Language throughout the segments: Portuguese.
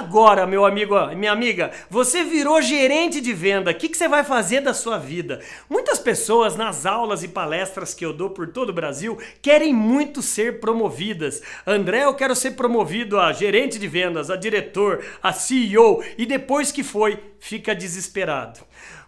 agora, meu amigo, minha amiga, você virou gerente de venda, o que, que você vai fazer da sua vida? Muitas pessoas nas aulas e palestras que eu dou por todo o Brasil querem muito ser promovidas. André, eu quero ser promovido a gerente de vendas, a diretor, a CEO, e depois que foi, fica desesperado.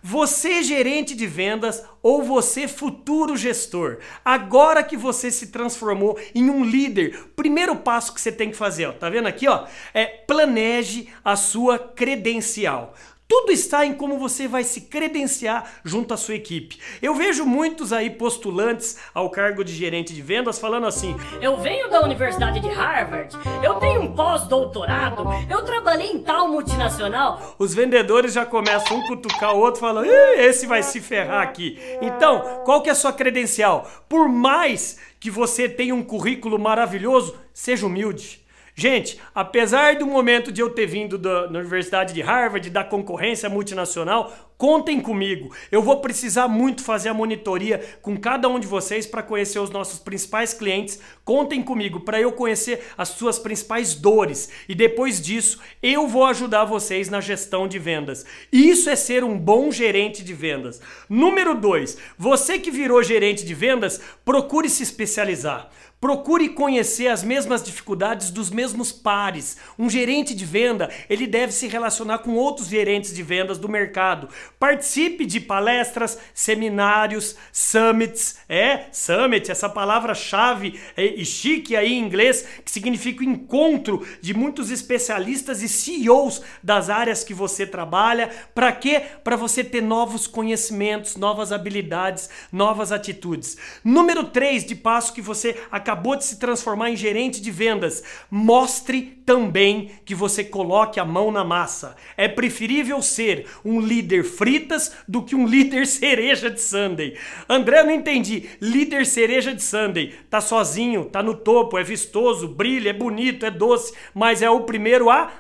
Você gerente de vendas ou você futuro gestor, agora que você se transformou em um líder, primeiro passo que você tem que fazer, ó, tá vendo aqui, ó, é planeje a sua credencial. Tudo está em como você vai se credenciar junto à sua equipe. Eu vejo muitos aí postulantes ao cargo de gerente de vendas falando assim: Eu venho da Universidade de Harvard, eu tenho um pós-doutorado, eu trabalhei em tal multinacional. Os vendedores já começam um cutucar o outro falando: esse vai se ferrar aqui. Então, qual que é a sua credencial? Por mais que você tenha um currículo maravilhoso, seja humilde. Gente, apesar do momento de eu ter vindo da, da Universidade de Harvard, da concorrência multinacional, contem comigo. Eu vou precisar muito fazer a monitoria com cada um de vocês para conhecer os nossos principais clientes. Contem comigo para eu conhecer as suas principais dores e depois disso eu vou ajudar vocês na gestão de vendas. Isso é ser um bom gerente de vendas. Número 2, você que virou gerente de vendas, procure se especializar. Procure conhecer as mesmas dificuldades dos mesmos pares. Um gerente de venda, ele deve se relacionar com outros gerentes de vendas do mercado. Participe de palestras, seminários, summits. É, summit, essa palavra-chave é, e chique aí em inglês, que significa encontro de muitos especialistas e CEOs das áreas que você trabalha. Para quê? Para você ter novos conhecimentos, novas habilidades, novas atitudes. Número 3 de passo que você acaba acabou de se transformar em gerente de vendas, mostre também que você coloque a mão na massa. É preferível ser um líder fritas do que um líder cereja de Sunday. André, não entendi. Líder cereja de Sunday. Tá sozinho, tá no topo, é vistoso, brilha, é bonito, é doce, mas é o primeiro a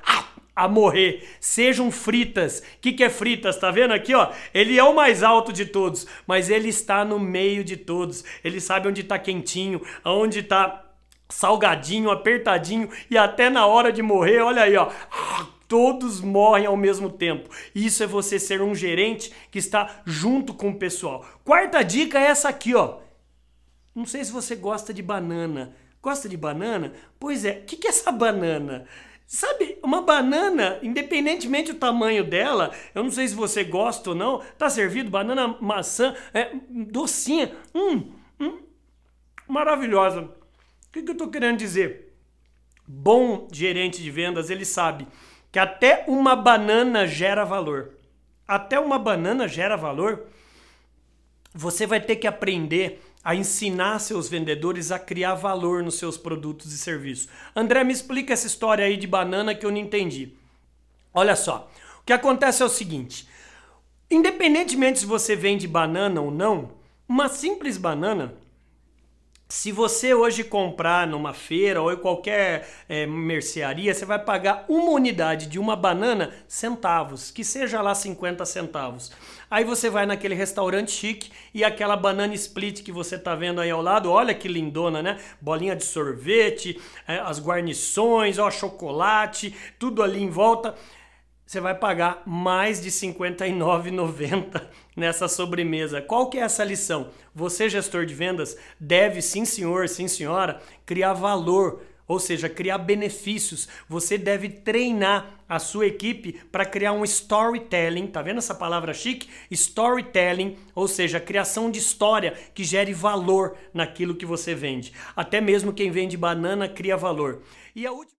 a morrer. Sejam fritas. O que, que é fritas? Tá vendo aqui, ó? Ele é o mais alto de todos, mas ele está no meio de todos. Ele sabe onde está quentinho, onde está salgadinho, apertadinho e até na hora de morrer, olha aí, ó. Todos morrem ao mesmo tempo. Isso é você ser um gerente que está junto com o pessoal. Quarta dica é essa aqui, ó. Não sei se você gosta de banana. Gosta de banana? Pois é, o que, que é essa banana? Sabe, uma banana, independentemente do tamanho dela, eu não sei se você gosta ou não, tá servido banana maçã, é docinha, hum, hum maravilhosa. O que, que eu tô querendo dizer? Bom gerente de vendas, ele sabe que até uma banana gera valor. Até uma banana gera valor. Você vai ter que aprender a ensinar seus vendedores a criar valor nos seus produtos e serviços. André, me explica essa história aí de banana que eu não entendi. Olha só, o que acontece é o seguinte: independentemente se você vende banana ou não, uma simples banana se você hoje comprar numa feira ou em qualquer é, mercearia, você vai pagar uma unidade de uma banana centavos, que seja lá 50 centavos. Aí você vai naquele restaurante chique e aquela banana split que você tá vendo aí ao lado, olha que lindona, né? Bolinha de sorvete, é, as guarnições, ó, chocolate, tudo ali em volta você vai pagar mais de R$ 59,90 nessa sobremesa. Qual que é essa lição? Você, gestor de vendas, deve, sim senhor, sim senhora, criar valor, ou seja, criar benefícios. Você deve treinar a sua equipe para criar um storytelling, tá vendo essa palavra chique? Storytelling, ou seja, criação de história que gere valor naquilo que você vende. Até mesmo quem vende banana cria valor. E a última